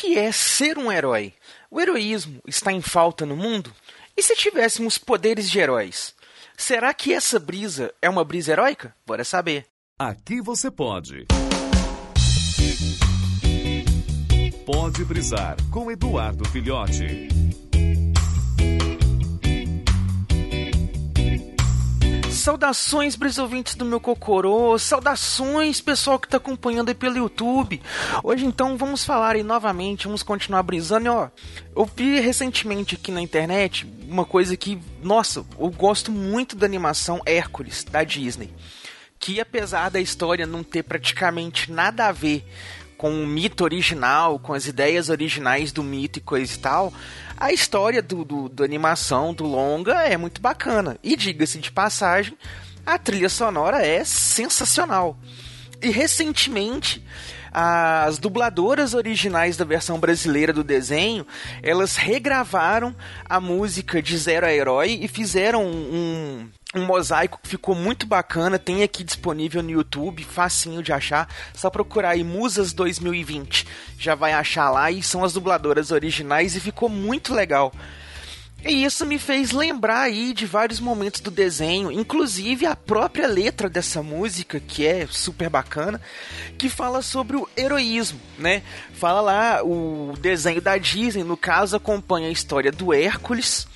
que é ser um herói? O heroísmo está em falta no mundo? E se tivéssemos poderes de heróis? Será que essa brisa é uma brisa heróica? Bora saber. Aqui você pode. Pode brisar com Eduardo Filhote. Saudações, brisouvintes do meu Cocorô, saudações, pessoal que está acompanhando aí pelo YouTube. Hoje então vamos falar aí novamente, vamos continuar brisando. E, ó, eu vi recentemente aqui na internet uma coisa que, nossa, eu gosto muito da animação Hércules da Disney. Que apesar da história não ter praticamente nada a ver com o mito original, com as ideias originais do mito e coisa e tal, a história do, do, do animação, do longa, é muito bacana. E diga-se de passagem, a trilha sonora é sensacional. E recentemente, as dubladoras originais da versão brasileira do desenho, elas regravaram a música de Zero a Herói e fizeram um, um mosaico que ficou muito bacana, tem aqui disponível no YouTube, facinho de achar, só procurar aí Musas 2020, já vai achar lá e são as dubladoras originais e ficou muito legal. E isso me fez lembrar aí de vários momentos do desenho, inclusive a própria letra dessa música, que é super bacana, que fala sobre o heroísmo, né? Fala lá o desenho da Disney, no caso acompanha a história do Hércules,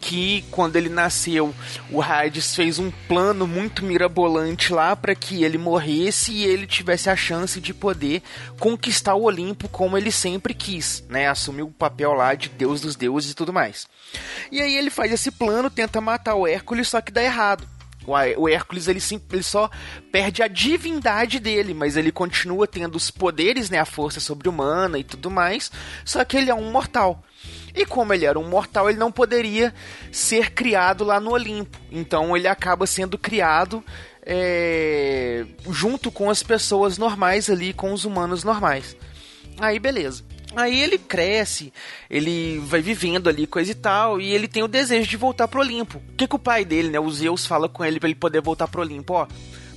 que quando ele nasceu, o Hades fez um plano muito mirabolante lá para que ele morresse e ele tivesse a chance de poder conquistar o Olimpo como ele sempre quis, né? Assumir o papel lá de Deus dos deuses e tudo mais. E aí ele faz esse plano, tenta matar o Hércules, só que dá errado. O Hércules ele, sim, ele só perde a divindade dele, mas ele continua tendo os poderes, né, a força sobre-humana e tudo mais, só que ele é um mortal. E como ele era um mortal, ele não poderia ser criado lá no Olimpo. Então ele acaba sendo criado é, junto com as pessoas normais ali, com os humanos normais. Aí beleza. Aí ele cresce, ele vai vivendo ali, coisa e tal, e ele tem o desejo de voltar pro Olimpo. O que, que o pai dele, né, o Zeus, fala com ele para ele poder voltar pro Olimpo? Ó,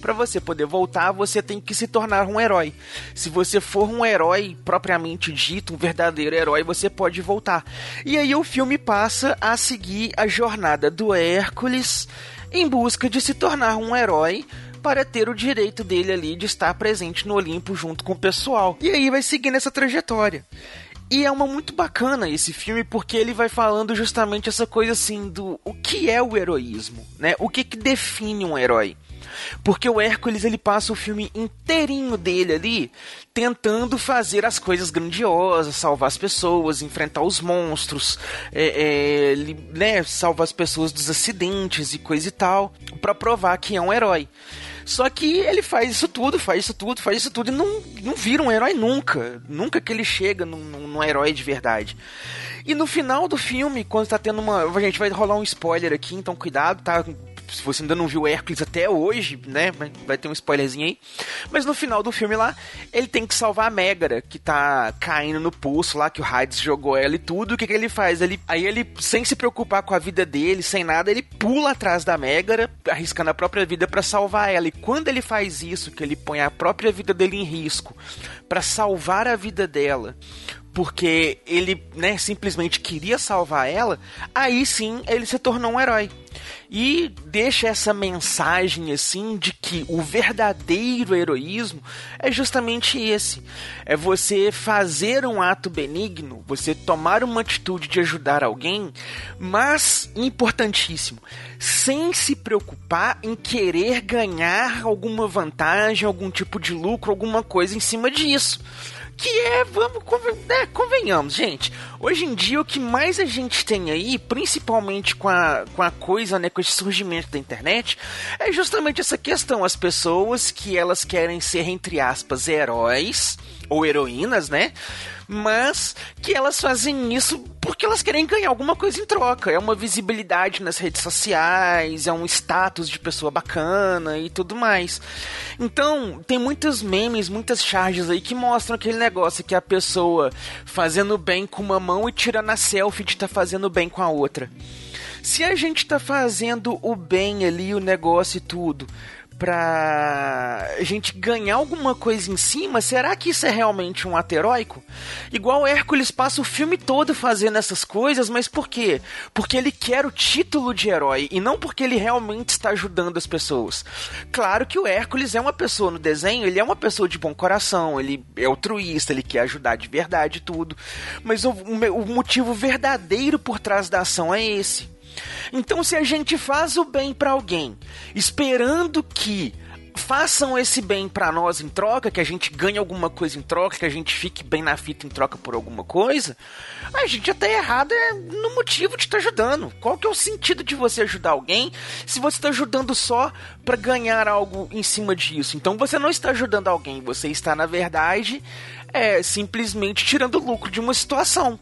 para você poder voltar, você tem que se tornar um herói. Se você for um herói propriamente dito, um verdadeiro herói, você pode voltar. E aí o filme passa a seguir a jornada do Hércules em busca de se tornar um herói para ter o direito dele ali de estar presente no Olimpo junto com o pessoal. E aí vai seguindo essa trajetória. E é uma muito bacana esse filme porque ele vai falando justamente essa coisa assim do o que é o heroísmo, né? O que que define um herói? Porque o Hércules ele passa o filme inteirinho dele ali tentando fazer as coisas grandiosas, salvar as pessoas, enfrentar os monstros, é, é, né, salvar as pessoas dos acidentes e coisa e tal, para provar que é um herói. Só que ele faz isso tudo, faz isso tudo, faz isso tudo e não, não vira um herói nunca. Nunca que ele chega num, num herói de verdade. E no final do filme, quando tá tendo uma. A gente vai rolar um spoiler aqui, então cuidado, tá? Se você ainda não viu Hércules até hoje, né? Vai ter um spoilerzinho aí. Mas no final do filme lá, ele tem que salvar a Megara, que tá caindo no poço lá, que o Hades jogou ela e tudo. O que, que ele faz? Ele, aí ele, sem se preocupar com a vida dele, sem nada, ele pula atrás da Megara, arriscando a própria vida para salvar ela. E quando ele faz isso, que ele põe a própria vida dele em risco para salvar a vida dela, porque ele, né, simplesmente queria salvar ela, aí sim ele se tornou um herói. E deixa essa mensagem assim de que o verdadeiro heroísmo é justamente esse: é você fazer um ato benigno, você tomar uma atitude de ajudar alguém, mas importantíssimo, sem se preocupar em querer ganhar alguma vantagem, algum tipo de lucro, alguma coisa em cima disso que é, vamos, né, convenhamos, gente. Hoje em dia, o que mais a gente tem aí, principalmente com a, com a coisa, né, com esse surgimento da internet, é justamente essa questão. As pessoas que elas querem ser, entre aspas, heróis ou heroínas, né? mas que elas fazem isso porque elas querem ganhar alguma coisa em troca. É uma visibilidade nas redes sociais, é um status de pessoa bacana e tudo mais. Então, tem muitos memes, muitas charges aí que mostram aquele negócio que a pessoa fazendo bem com uma mão e tirando a selfie de estar tá fazendo bem com a outra. Se a gente tá fazendo o bem ali, o negócio e tudo, pra gente ganhar alguma coisa em cima, será que isso é realmente um ato heróico? Igual Hércules passa o filme todo fazendo essas coisas, mas por quê? Porque ele quer o título de herói e não porque ele realmente está ajudando as pessoas. Claro que o Hércules é uma pessoa no desenho, ele é uma pessoa de bom coração, ele é altruísta, ele quer ajudar de verdade tudo. Mas o, o motivo verdadeiro por trás da ação é esse. Então, se a gente faz o bem para alguém, esperando que façam esse bem para nós em troca, que a gente ganhe alguma coisa em troca, que a gente fique bem na fita em troca por alguma coisa, a gente já tá errado é no motivo de estar tá ajudando. Qual que é o sentido de você ajudar alguém se você está ajudando só para ganhar algo em cima disso? Então você não está ajudando alguém, você está na verdade é simplesmente tirando lucro de uma situação.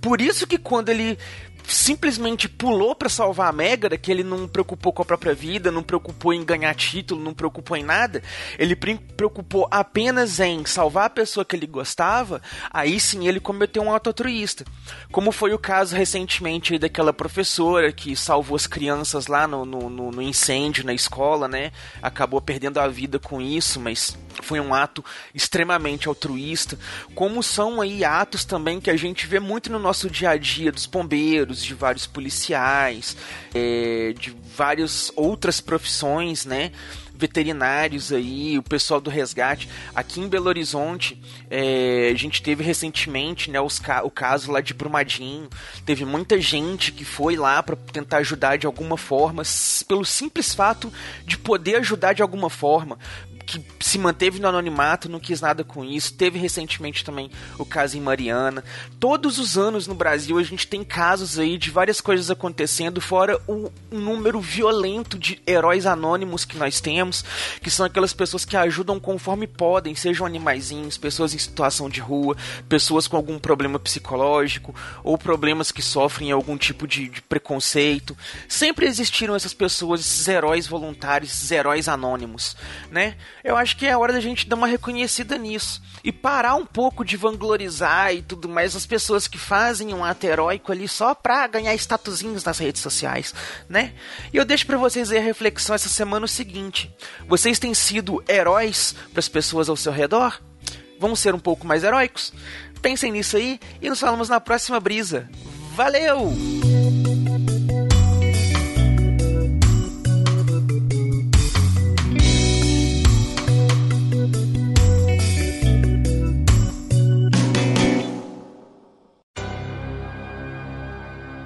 Por isso que quando ele simplesmente pulou para salvar a Megara, que ele não preocupou com a própria vida, não preocupou em ganhar título, não preocupou em nada, ele preocupou apenas em salvar a pessoa que ele gostava, aí sim ele cometeu um ato altruísta. Como foi o caso recentemente daquela professora que salvou as crianças lá no, no, no incêndio na escola, né? Acabou perdendo a vida com isso, mas foi um ato extremamente altruísta, como são aí atos também que a gente vê muito no nosso dia a dia dos bombeiros, de vários policiais, é, de várias outras profissões, né? veterinários aí, o pessoal do resgate. Aqui em Belo Horizonte, é, a gente teve recentemente né, os, o caso lá de Brumadinho. Teve muita gente que foi lá para tentar ajudar de alguma forma, pelo simples fato de poder ajudar de alguma forma que se manteve no anonimato, não quis nada com isso. Teve recentemente também o caso em Mariana. Todos os anos no Brasil a gente tem casos aí de várias coisas acontecendo, fora o número violento de heróis anônimos que nós temos, que são aquelas pessoas que ajudam conforme podem, sejam animaizinhos, pessoas em situação de rua, pessoas com algum problema psicológico ou problemas que sofrem algum tipo de, de preconceito. Sempre existiram essas pessoas, esses heróis voluntários, esses heróis anônimos, né? Eu acho que é hora da gente dar uma reconhecida nisso. E parar um pouco de vanglorizar e tudo mais as pessoas que fazem um ato heróico ali só pra ganhar statuzinhos nas redes sociais, né? E eu deixo para vocês aí a reflexão essa semana o seguinte: vocês têm sido heróis para as pessoas ao seu redor? Vamos ser um pouco mais heróicos? Pensem nisso aí e nos falamos na próxima brisa. Valeu!